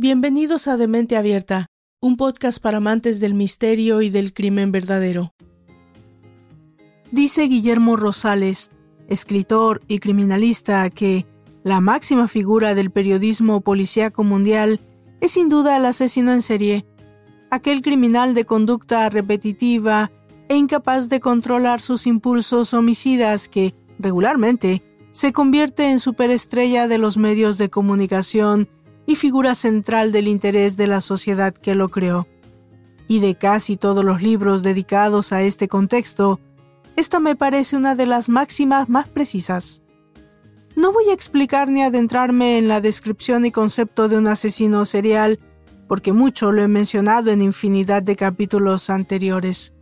Bienvenidos a Demente Abierta, un podcast para amantes del misterio y del crimen verdadero. Dice Guillermo Rosales, escritor y criminalista, que la máxima figura del periodismo policíaco mundial es sin duda el asesino en serie, aquel criminal de conducta repetitiva e incapaz de controlar sus impulsos homicidas que, regularmente, se convierte en superestrella de los medios de comunicación y figura central del interés de la sociedad que lo creó. Y de casi todos los libros dedicados a este contexto, esta me parece una de las máximas más precisas. No voy a explicar ni adentrarme en la descripción y concepto de un asesino serial, porque mucho lo he mencionado en infinidad de capítulos anteriores.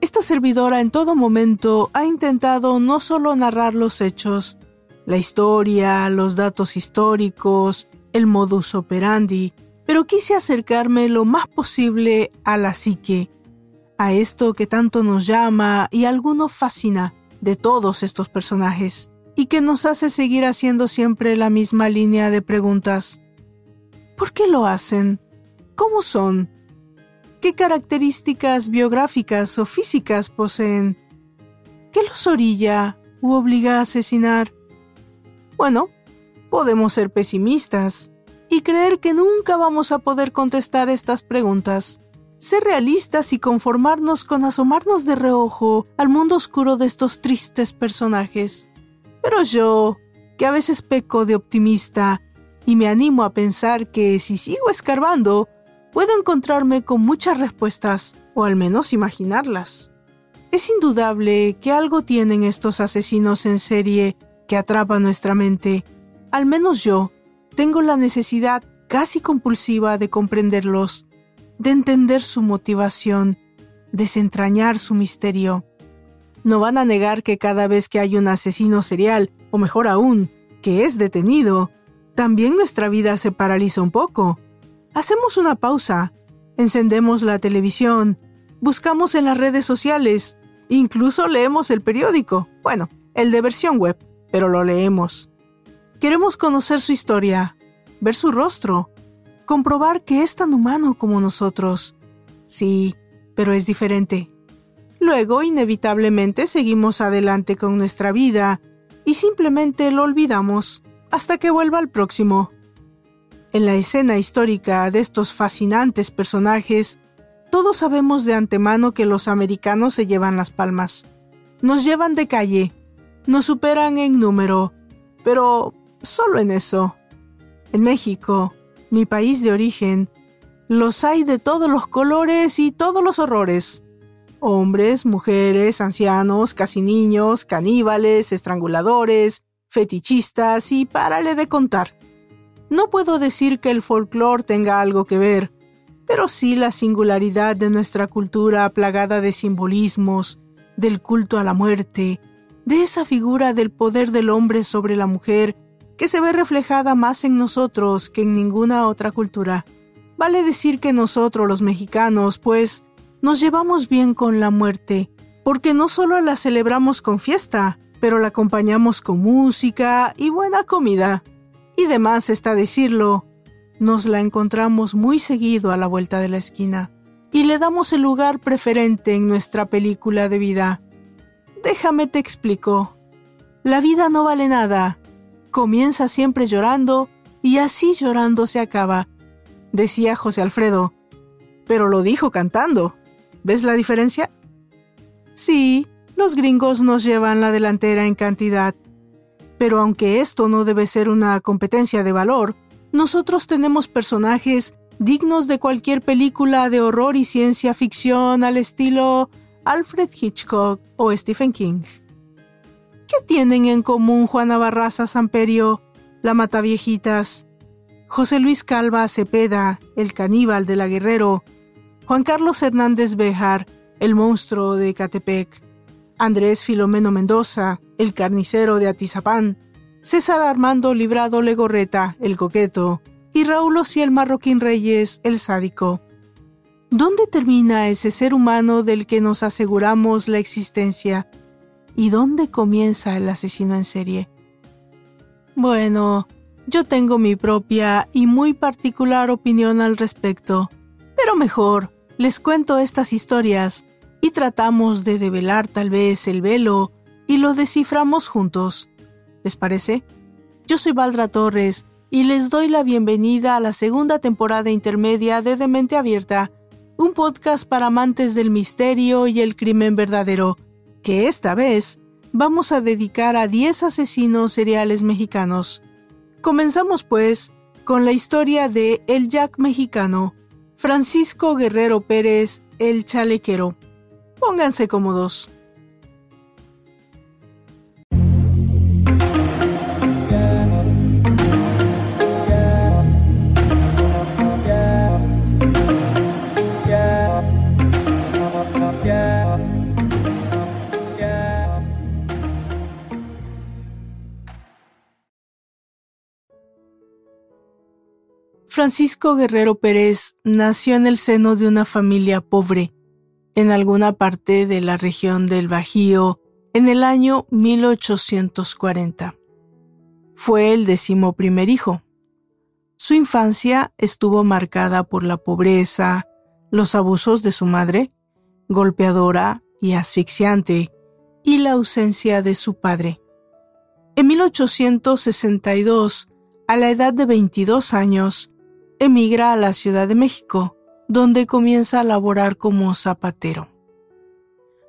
Esta servidora en todo momento ha intentado no solo narrar los hechos, la historia, los datos históricos, el modus operandi, pero quise acercarme lo más posible a la psique, a esto que tanto nos llama y alguno fascina de todos estos personajes, y que nos hace seguir haciendo siempre la misma línea de preguntas. ¿Por qué lo hacen? ¿Cómo son? ¿Qué características biográficas o físicas poseen? ¿Qué los orilla u obliga a asesinar? Bueno, podemos ser pesimistas y creer que nunca vamos a poder contestar estas preguntas. Ser realistas y conformarnos con asomarnos de reojo al mundo oscuro de estos tristes personajes. Pero yo, que a veces peco de optimista y me animo a pensar que si sigo escarbando, puedo encontrarme con muchas respuestas, o al menos imaginarlas. Es indudable que algo tienen estos asesinos en serie que atrapa nuestra mente al menos yo, tengo la necesidad casi compulsiva de comprenderlos, de entender su motivación, desentrañar su misterio. No van a negar que cada vez que hay un asesino serial, o mejor aún, que es detenido, también nuestra vida se paraliza un poco. Hacemos una pausa, encendemos la televisión, buscamos en las redes sociales, incluso leemos el periódico, bueno, el de versión web, pero lo leemos. Queremos conocer su historia, ver su rostro, comprobar que es tan humano como nosotros. Sí, pero es diferente. Luego, inevitablemente, seguimos adelante con nuestra vida y simplemente lo olvidamos hasta que vuelva al próximo. En la escena histórica de estos fascinantes personajes, todos sabemos de antemano que los americanos se llevan las palmas. Nos llevan de calle, nos superan en número, pero solo en eso. En México, mi país de origen, los hay de todos los colores y todos los horrores. Hombres, mujeres, ancianos, casi niños, caníbales, estranguladores, fetichistas y párale de contar. No puedo decir que el folclore tenga algo que ver, pero sí la singularidad de nuestra cultura plagada de simbolismos, del culto a la muerte, de esa figura del poder del hombre sobre la mujer que se ve reflejada más en nosotros que en ninguna otra cultura. Vale decir que nosotros los mexicanos, pues, nos llevamos bien con la muerte, porque no solo la celebramos con fiesta, pero la acompañamos con música y buena comida. Y demás está decirlo, nos la encontramos muy seguido a la vuelta de la esquina, y le damos el lugar preferente en nuestra película de vida. Déjame te explico. La vida no vale nada, comienza siempre llorando y así llorando se acaba, decía José Alfredo. Pero lo dijo cantando. ¿Ves la diferencia? Sí, los gringos nos llevan la delantera en cantidad. Pero aunque esto no debe ser una competencia de valor, nosotros tenemos personajes dignos de cualquier película de horror y ciencia ficción al estilo Alfred Hitchcock o Stephen King. ¿Qué tienen en común Juana Barraza Samperio, la Mataviejitas, José Luis Calva Cepeda, el caníbal de la Guerrero, Juan Carlos Hernández Bejar, el monstruo de Catepec, Andrés Filomeno Mendoza, el carnicero de Atizapán, César Armando Librado Legorreta, el coqueto, y Raúl Ociel Marroquín Reyes, el sádico. ¿Dónde termina ese ser humano del que nos aseguramos la existencia? ¿Y dónde comienza el asesino en serie? Bueno, Yo tengo mi propia y muy particular opinión al respecto, pero mejor, les cuento estas historias y tratamos de develar tal vez el velo y lo desciframos juntos. ¿Les parece? Yo soy Valdra Torres y les doy la bienvenida a la segunda temporada intermedia de Demente Abierta, un podcast para amantes del misterio y el crimen verdadero, que esta vez vamos a dedicar a 10 asesinos seriales mexicanos. Comenzamos pues con la historia de El Jack mexicano, Francisco Guerrero Pérez, el chalequero. Pónganse cómodos. Francisco Guerrero Pérez nació en el seno de una familia pobre, en alguna parte de la región del Bajío, en el año 1840. Fue el decimoprimer hijo. Su infancia estuvo marcada por la pobreza, los abusos de su madre, golpeadora y asfixiante, y la ausencia de su padre. En 1862, a la edad de 22 años, emigra a la Ciudad de México, donde comienza a laborar como zapatero.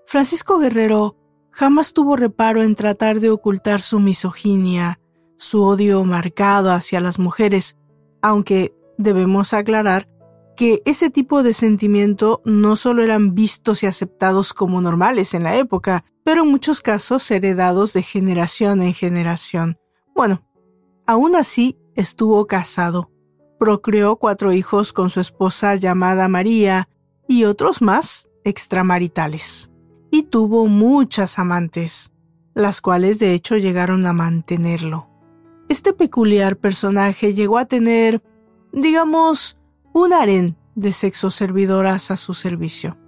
Francisco Guerrero jamás tuvo reparo en tratar de ocultar su misoginia, su odio marcado hacia las mujeres, aunque debemos aclarar que ese tipo de sentimiento no solo eran vistos y aceptados como normales en la época, pero en muchos casos heredados de generación en generación. Bueno, aún así estuvo casado Procreó cuatro hijos con su esposa llamada María y otros más extramaritales. Y tuvo muchas amantes, las cuales de hecho llegaron a mantenerlo. Este peculiar personaje llegó a tener, digamos, un harén de sexoservidoras a su servicio.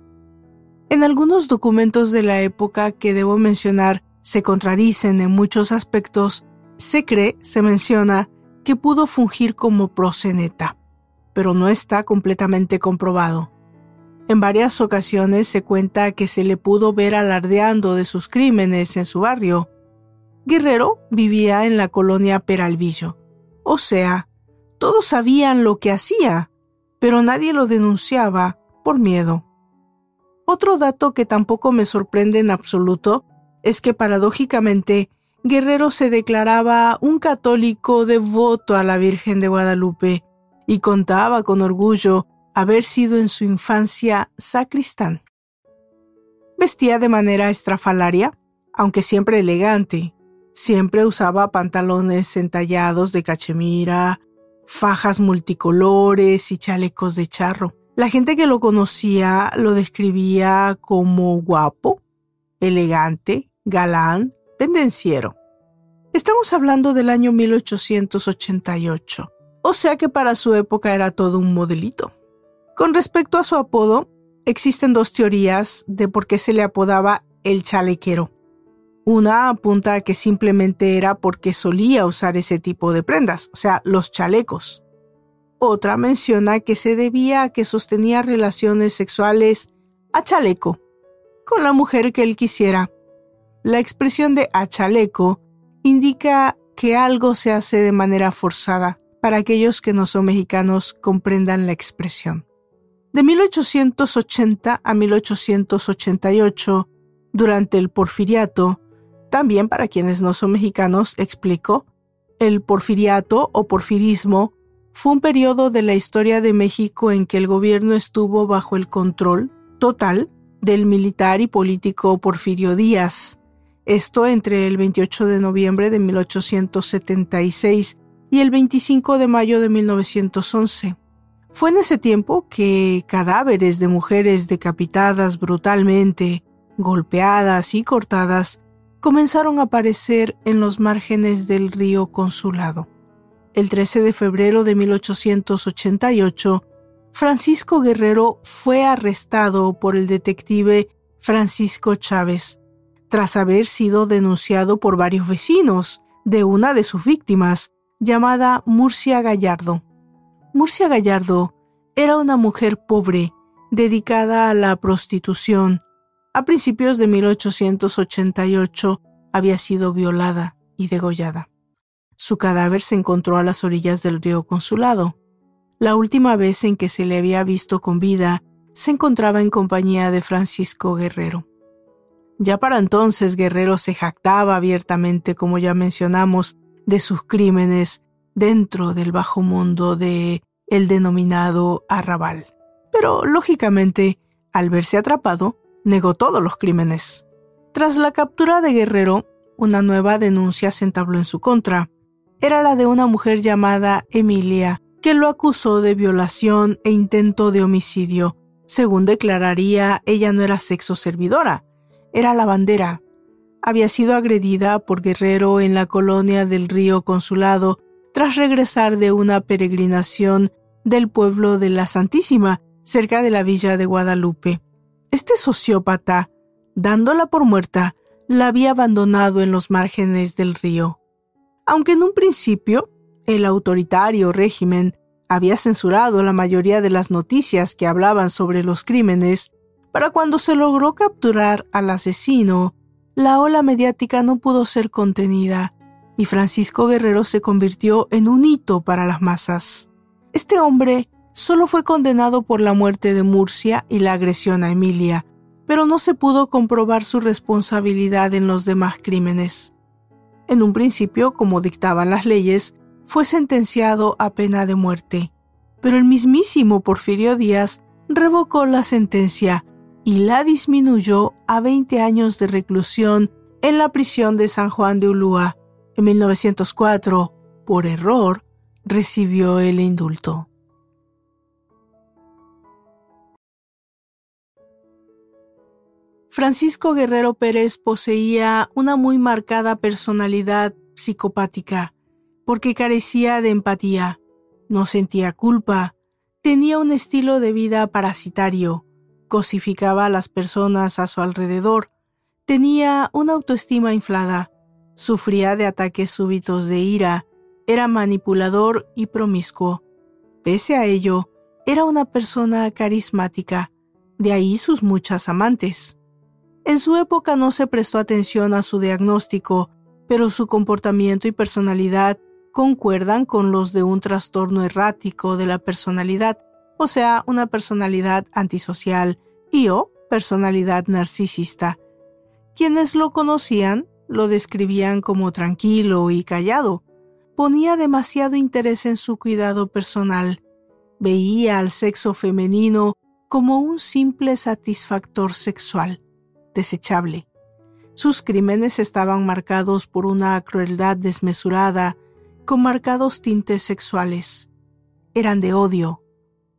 En algunos documentos de la época que debo mencionar se contradicen en muchos aspectos, se cree, se menciona, que pudo fungir como proseneta, pero no está completamente comprobado. En varias ocasiones se cuenta que se le pudo ver alardeando de sus crímenes en su barrio. Guerrero vivía en la colonia Peralvillo, o sea, todos sabían lo que hacía, pero nadie lo denunciaba por miedo. Otro dato que tampoco me sorprende en absoluto es que paradójicamente Guerrero se declaraba un católico devoto a la Virgen de Guadalupe y contaba con orgullo haber sido en su infancia sacristán. Vestía de manera estrafalaria, aunque siempre elegante. Siempre usaba pantalones entallados de cachemira, fajas multicolores y chalecos de charro. La gente que lo conocía lo describía como guapo, elegante, galán, pendenciero. Estamos hablando del año 1888, o sea que para su época era todo un modelito. Con respecto a su apodo, existen dos teorías de por qué se le apodaba el chalequero. Una apunta a que simplemente era porque solía usar ese tipo de prendas, o sea, los chalecos. Otra menciona que se debía a que sostenía relaciones sexuales a chaleco, con la mujer que él quisiera, la expresión de achaleco indica que algo se hace de manera forzada para aquellos que no son mexicanos comprendan la expresión. De 1880 a 1888, durante el porfiriato, también para quienes no son mexicanos, explico, el porfiriato o porfirismo fue un periodo de la historia de México en que el gobierno estuvo bajo el control total del militar y político Porfirio Díaz, esto entre el 28 de noviembre de 1876 y el 25 de mayo de 1911. Fue en ese tiempo que cadáveres de mujeres decapitadas brutalmente, golpeadas y cortadas comenzaron a aparecer en los márgenes del río Consulado. El 13 de febrero de 1888, Francisco Guerrero fue arrestado por el detective Francisco Chávez, tras haber sido denunciado por varios vecinos de una de sus víctimas, llamada Murcia Gallardo. Murcia Gallardo era una mujer pobre, dedicada a la prostitución. A principios de 1888 había sido violada y degollada. Su cadáver se encontró a las orillas del río Consulado. La última vez en que se le había visto con vida se encontraba en compañía de Francisco Guerrero. Ya para entonces Guerrero se jactaba abiertamente, como ya mencionamos, de sus crímenes dentro del bajo mundo de el denominado arrabal. Pero, lógicamente, al verse atrapado, negó todos los crímenes. Tras la captura de Guerrero, una nueva denuncia se entabló en su contra. Era la de una mujer llamada Emilia, que lo acusó de violación e intento de homicidio. Según declararía, ella no era sexo servidora, era lavandera. Había sido agredida por Guerrero en la colonia del río Consulado tras regresar de una peregrinación del pueblo de la Santísima, cerca de la villa de Guadalupe. Este sociópata, dándola por muerta, la había abandonado en los márgenes del río. Aunque en un principio el autoritario régimen había censurado la mayoría de las noticias que hablaban sobre los crímenes, para cuando se logró capturar al asesino, la ola mediática no pudo ser contenida y Francisco Guerrero se convirtió en un hito para las masas. Este hombre solo fue condenado por la muerte de Murcia y la agresión a Emilia, pero no se pudo comprobar su responsabilidad en los demás crímenes. En un principio, como dictaban las leyes, fue sentenciado a pena de muerte, pero el mismísimo Porfirio Díaz revocó la sentencia y la disminuyó a 20 años de reclusión en la prisión de San Juan de Ulúa. En 1904, por error, recibió el indulto. Francisco Guerrero Pérez poseía una muy marcada personalidad psicopática, porque carecía de empatía, no sentía culpa, tenía un estilo de vida parasitario, cosificaba a las personas a su alrededor, tenía una autoestima inflada, sufría de ataques súbitos de ira, era manipulador y promiscuo. Pese a ello, era una persona carismática, de ahí sus muchas amantes. En su época no se prestó atención a su diagnóstico, pero su comportamiento y personalidad concuerdan con los de un trastorno errático de la personalidad, o sea, una personalidad antisocial y o personalidad narcisista. Quienes lo conocían lo describían como tranquilo y callado. Ponía demasiado interés en su cuidado personal. Veía al sexo femenino como un simple satisfactor sexual desechable. Sus crímenes estaban marcados por una crueldad desmesurada, con marcados tintes sexuales. Eran de odio.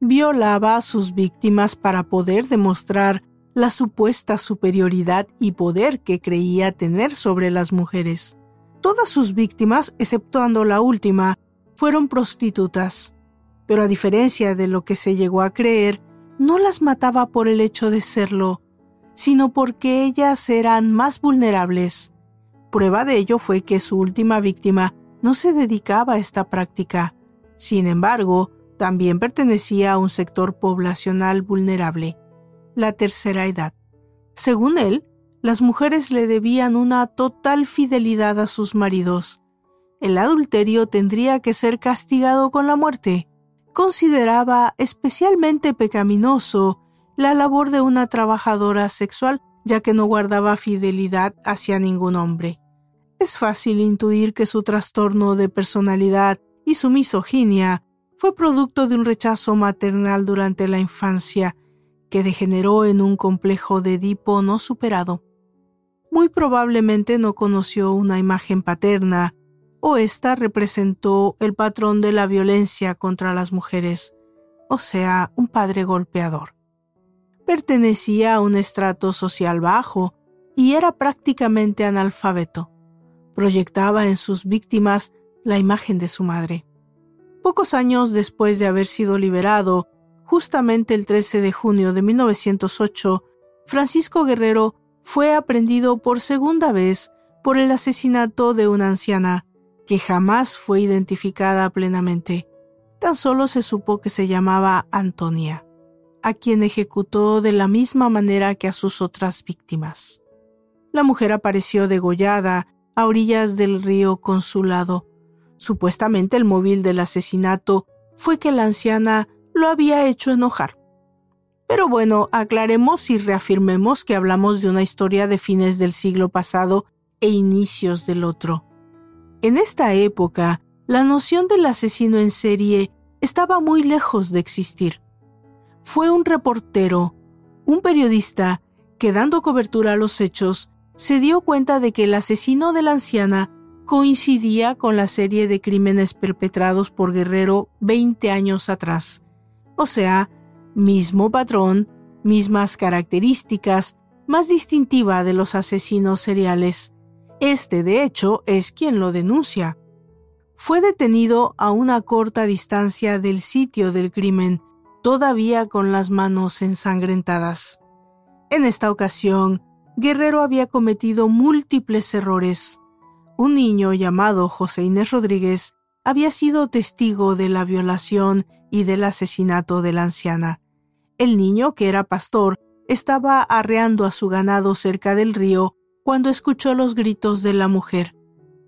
Violaba a sus víctimas para poder demostrar la supuesta superioridad y poder que creía tener sobre las mujeres. Todas sus víctimas, exceptuando la última, fueron prostitutas, pero a diferencia de lo que se llegó a creer, no las mataba por el hecho de serlo, sino porque ellas eran más vulnerables. Prueba de ello fue que su última víctima no se dedicaba a esta práctica. Sin embargo, también pertenecía a un sector poblacional vulnerable, la tercera edad. Según él, las mujeres le debían una total fidelidad a sus maridos. El adulterio tendría que ser castigado con la muerte. Consideraba especialmente pecaminoso la labor de una trabajadora sexual, ya que no guardaba fidelidad hacia ningún hombre. Es fácil intuir que su trastorno de personalidad y su misoginia fue producto de un rechazo maternal durante la infancia, que degeneró en un complejo de Edipo no superado. Muy probablemente no conoció una imagen paterna, o ésta representó el patrón de la violencia contra las mujeres, o sea, un padre golpeador pertenecía a un estrato social bajo y era prácticamente analfabeto. Proyectaba en sus víctimas la imagen de su madre. Pocos años después de haber sido liberado, justamente el 13 de junio de 1908, Francisco Guerrero fue aprendido por segunda vez por el asesinato de una anciana, que jamás fue identificada plenamente. Tan solo se supo que se llamaba Antonia, a quien ejecutó de la misma manera que a sus otras víctimas. La mujer apareció degollada a orillas del río Consulado. Supuestamente el móvil del asesinato fue que la anciana lo había hecho enojar. Pero bueno, aclaremos y reafirmemos que hablamos de una historia de fines del siglo pasado e inicios del otro. En esta época, la noción del asesino en serie estaba muy lejos de existir. Fue un reportero, un periodista, que dando cobertura a los hechos, se dio cuenta de que el asesino de la anciana coincidía con la serie de crímenes perpetrados por Guerrero 20 años atrás. O sea, mismo patrón, mismas características, más distintiva de los asesinos seriales. Este, de hecho, es quien lo denuncia. Fue detenido a una corta distancia del sitio del crimen, todavía con las manos ensangrentadas. En esta ocasión, Guerrero había cometido múltiples errores. Un niño llamado José Inés Rodríguez había sido testigo de la violación y del asesinato de la anciana. El niño, que era pastor, estaba arreando a su ganado cerca del río cuando escuchó los gritos de la mujer.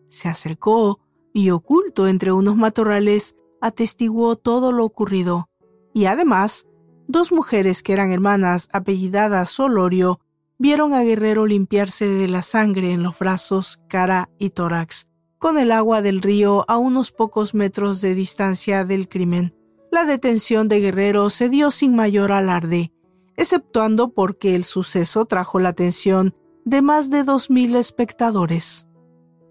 Se acercó y oculto entre unos matorrales atestiguó todo lo ocurrido. Y además, dos mujeres que eran hermanas apellidadas Solorio vieron a Guerrero limpiarse de la sangre en los brazos, cara y tórax, con el agua del río a unos pocos metros de distancia del crimen. La detención de Guerrero se dio sin mayor alarde, exceptuando porque el suceso trajo la atención de más de dos mil espectadores.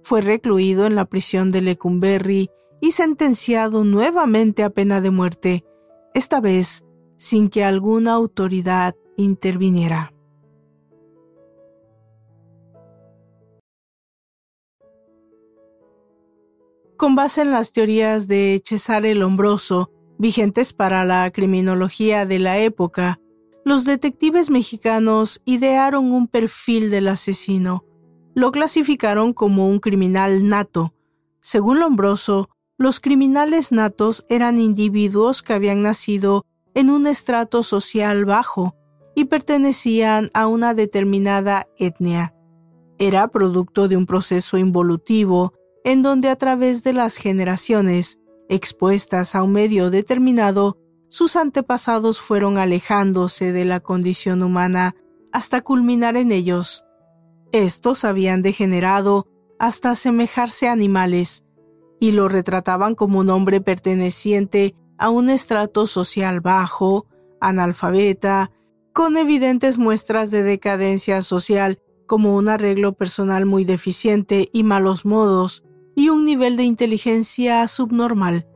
Fue recluido en la prisión de Lecumberri y sentenciado nuevamente a pena de muerte, esta vez sin que alguna autoridad interviniera. Con base en las teorías de Cesare Lombroso, vigentes para la criminología de la época, los detectives mexicanos idearon un perfil del asesino. Lo clasificaron como un criminal nato. Según Lombroso, los criminales natos eran individuos que habían nacido en un estrato social bajo y pertenecían a una determinada etnia. Era producto de un proceso involutivo en donde a través de las generaciones, expuestas a un medio determinado, sus antepasados fueron alejándose de la condición humana hasta culminar en ellos. Estos habían degenerado hasta asemejarse a animales, y lo retrataban como un hombre perteneciente a un estrato social bajo, analfabeta, con evidentes muestras de decadencia social como un arreglo personal muy deficiente y malos modos, y un nivel de inteligencia subnormal.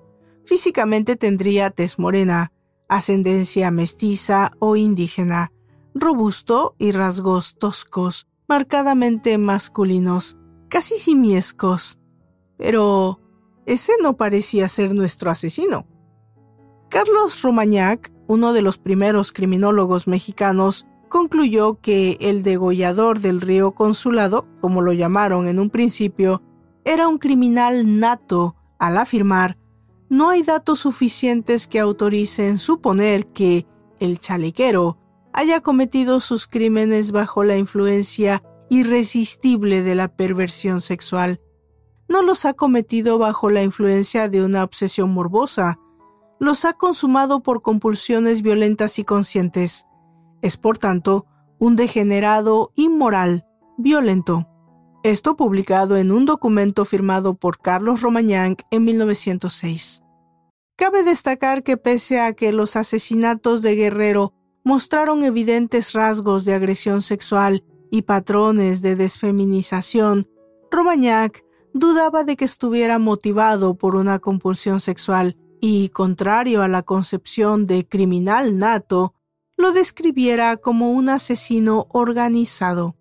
Físicamente tendría tez morena, ascendencia mestiza o indígena, robusto y rasgos toscos, marcadamente masculinos, casi simiescos. Pero ese no parecía ser nuestro asesino. Carlos Romagnac, uno de los primeros criminólogos mexicanos, concluyó que el degollador del río Consulado, como lo llamaron en un principio, era un criminal nato al afirmar no hay datos suficientes que autoricen suponer que el chalequero haya cometido sus crímenes bajo la influencia irresistible de la perversión sexual. No los ha cometido bajo la influencia de una obsesión morbosa. Los ha consumado por compulsiones violentas y conscientes. Es por tanto un degenerado inmoral, violento. Esto publicado en un documento firmado por Carlos Romagnac en 1906. Cabe destacar que pese a que los asesinatos de Guerrero mostraron evidentes rasgos de agresión sexual y patrones de desfeminización, Romagnac dudaba de que estuviera motivado por una compulsión sexual y, contrario a la concepción de criminal nato, lo describiera como un asesino organizado.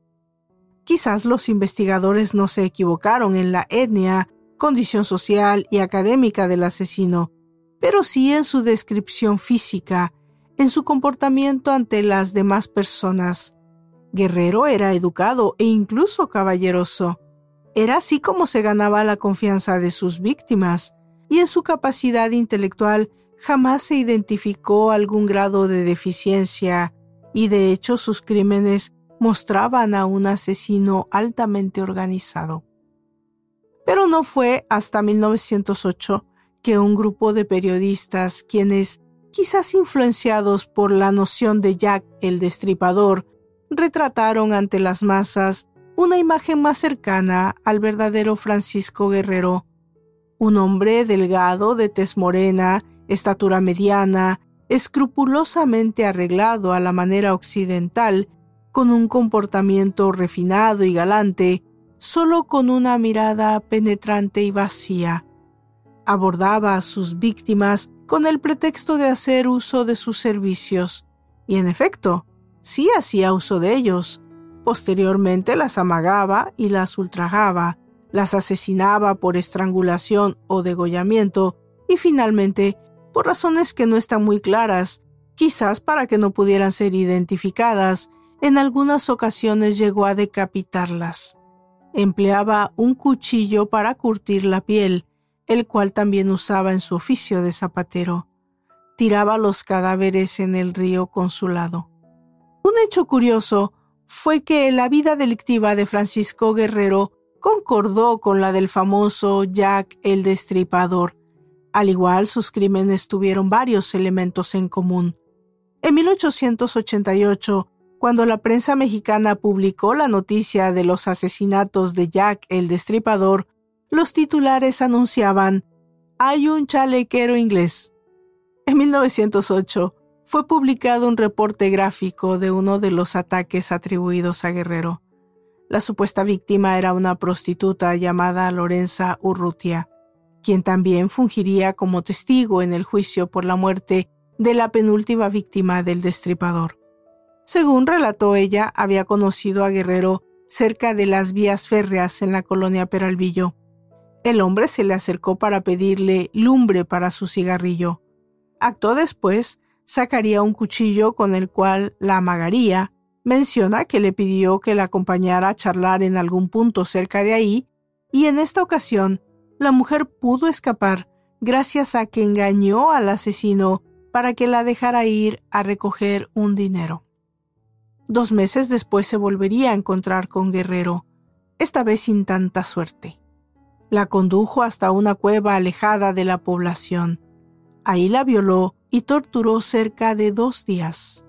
Quizás los investigadores no se equivocaron en la etnia, condición social y académica del asesino, pero sí en su descripción física, en su comportamiento ante las demás personas. Guerrero era educado e incluso caballeroso. Era así como se ganaba la confianza de sus víctimas, y en su capacidad intelectual jamás se identificó algún grado de deficiencia, y de hecho sus crímenes mostraban a un asesino altamente organizado. Pero no fue hasta 1908 que un grupo de periodistas, quienes, quizás influenciados por la noción de Jack el Destripador, retrataron ante las masas una imagen más cercana al verdadero Francisco Guerrero, un hombre delgado, de tez morena, estatura mediana, escrupulosamente arreglado a la manera occidental con un comportamiento refinado y galante, solo con una mirada penetrante y vacía. Abordaba a sus víctimas con el pretexto de hacer uso de sus servicios, y en efecto, sí hacía uso de ellos. Posteriormente las amagaba y las ultrajaba, las asesinaba por estrangulación o degollamiento, y finalmente, por razones que no están muy claras, quizás para que no pudieran ser identificadas, en algunas ocasiones llegó a decapitarlas. Empleaba un cuchillo para curtir la piel, el cual también usaba en su oficio de zapatero. Tiraba los cadáveres en el río Consulado. Un hecho curioso fue que la vida delictiva de Francisco Guerrero concordó con la del famoso Jack el Destripador. Al igual, sus crímenes tuvieron varios elementos en común. En 1888, cuando la prensa mexicana publicó la noticia de los asesinatos de Jack el Destripador, los titulares anunciaban Hay un chalequero inglés. En 1908 fue publicado un reporte gráfico de uno de los ataques atribuidos a Guerrero. La supuesta víctima era una prostituta llamada Lorenza Urrutia, quien también fungiría como testigo en el juicio por la muerte de la penúltima víctima del destripador. Según relató ella, había conocido a Guerrero cerca de las vías férreas en la colonia Peralvillo. El hombre se le acercó para pedirle lumbre para su cigarrillo. Acto después, sacaría un cuchillo con el cual la amagaría. Menciona que le pidió que la acompañara a charlar en algún punto cerca de ahí, y en esta ocasión la mujer pudo escapar gracias a que engañó al asesino para que la dejara ir a recoger un dinero. Dos meses después se volvería a encontrar con Guerrero, esta vez sin tanta suerte. La condujo hasta una cueva alejada de la población. Ahí la violó y torturó cerca de dos días.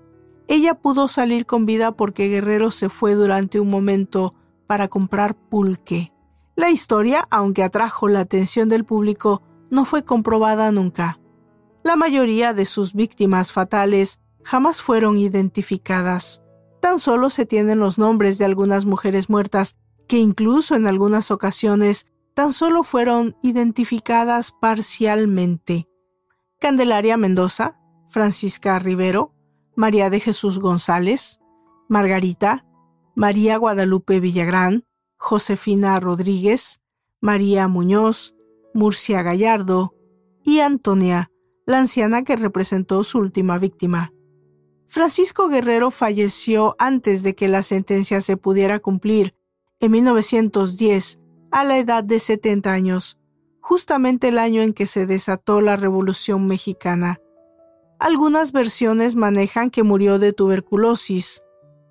Ella pudo salir con vida porque Guerrero se fue durante un momento para comprar pulque. La historia, aunque atrajo la atención del público, no fue comprobada nunca. La mayoría de sus víctimas fatales jamás fueron identificadas. Tan solo se tienen los nombres de algunas mujeres muertas que incluso en algunas ocasiones tan solo fueron identificadas parcialmente. Candelaria Mendoza, Francisca Rivero, María de Jesús González, Margarita, María Guadalupe Villagrán, Josefina Rodríguez, María Muñoz, Murcia Gallardo y Antonia, la anciana que representó su última víctima. Francisco Guerrero falleció antes de que la sentencia se pudiera cumplir, en 1910, a la edad de 70 años, justamente el año en que se desató la Revolución Mexicana. Algunas versiones manejan que murió de tuberculosis,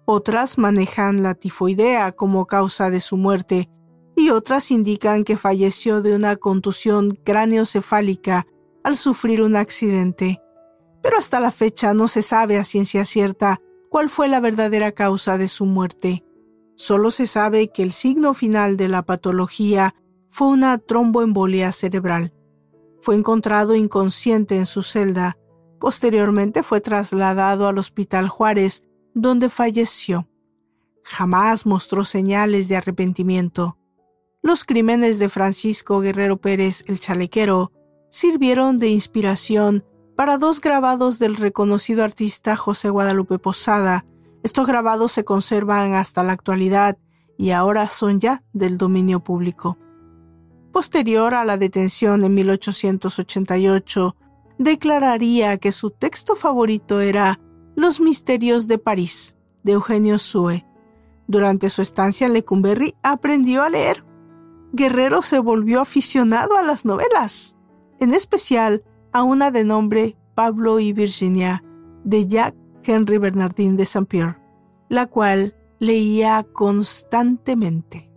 otras manejan la tifoidea como causa de su muerte y otras indican que falleció de una contusión cráneocefálica al sufrir un accidente pero hasta la fecha no se sabe a ciencia cierta cuál fue la verdadera causa de su muerte. Solo se sabe que el signo final de la patología fue una tromboembolia cerebral. Fue encontrado inconsciente en su celda. Posteriormente fue trasladado al Hospital Juárez, donde falleció. Jamás mostró señales de arrepentimiento. Los crímenes de Francisco Guerrero Pérez el Chalequero sirvieron de inspiración para dos grabados del reconocido artista José Guadalupe Posada. Estos grabados se conservan hasta la actualidad y ahora son ya del dominio público. Posterior a la detención en 1888, declararía que su texto favorito era Los Misterios de París, de Eugenio Sue. Durante su estancia en Lecumberri aprendió a leer. Guerrero se volvió aficionado a las novelas, en especial a una de nombre Pablo y Virginia, de Jack Henry Bernardin de Saint-Pierre, la cual leía constantemente.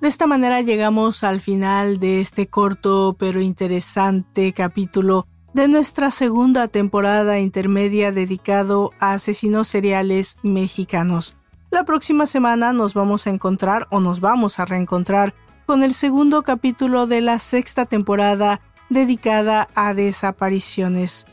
De esta manera llegamos al final de este corto pero interesante capítulo de nuestra segunda temporada intermedia dedicado a asesinos seriales mexicanos. La próxima semana nos vamos a encontrar o nos vamos a reencontrar con el segundo capítulo de la sexta temporada dedicada a desapariciones.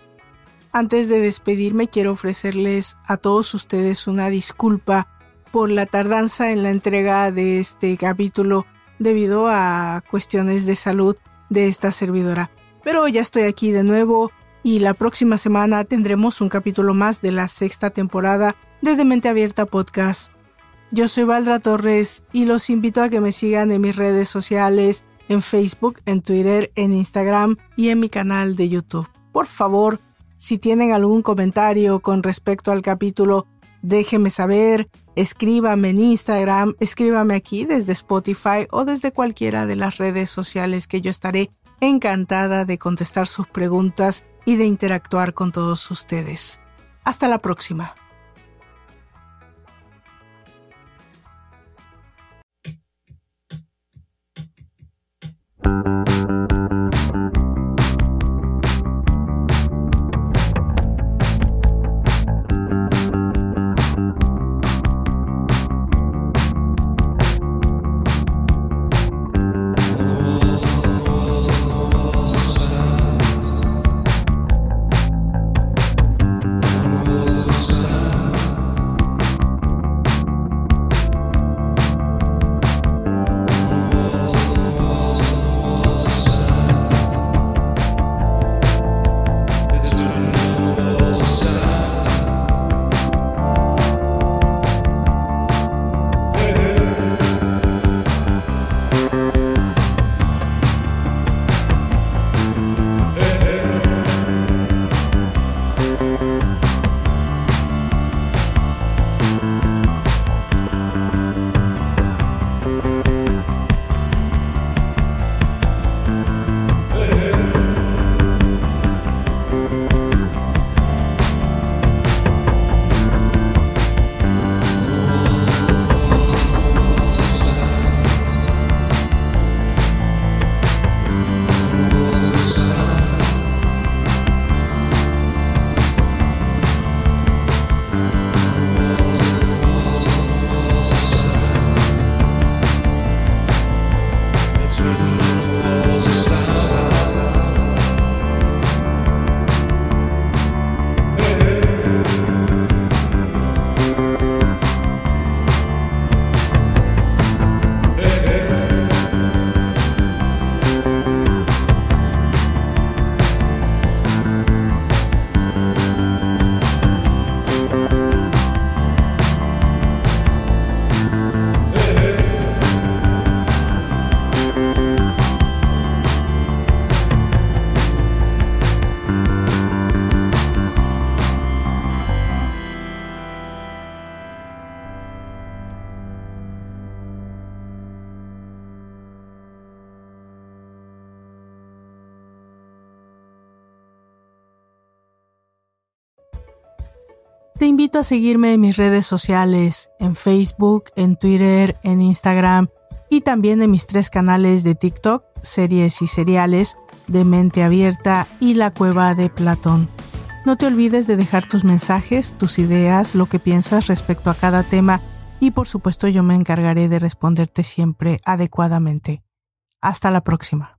Antes de despedirme quiero ofrecerles a todos ustedes una disculpa por la tardanza en la entrega de este capítulo debido a cuestiones de salud de esta servidora. Pero ya estoy aquí de nuevo y la próxima semana tendremos un capítulo más de la sexta temporada de Demente Abierta Podcast. Yo soy Valdra Torres y los invito a que me sigan en mis redes sociales, en Facebook, en Twitter, en Instagram y en mi canal de YouTube. Por favor, si tienen algún comentario con respecto al capítulo, déjenme saber, escríbame en Instagram, escríbame aquí desde Spotify o desde cualquiera de las redes sociales que yo estaré encantada de contestar sus preguntas y de interactuar con todos ustedes. Hasta la próxima. Te invito a seguirme en mis redes sociales, en Facebook, en Twitter, en Instagram y también en mis tres canales de TikTok, series y seriales, de Mente Abierta y La Cueva de Platón. No te olvides de dejar tus mensajes, tus ideas, lo que piensas respecto a cada tema y por supuesto yo me encargaré de responderte siempre adecuadamente. Hasta la próxima.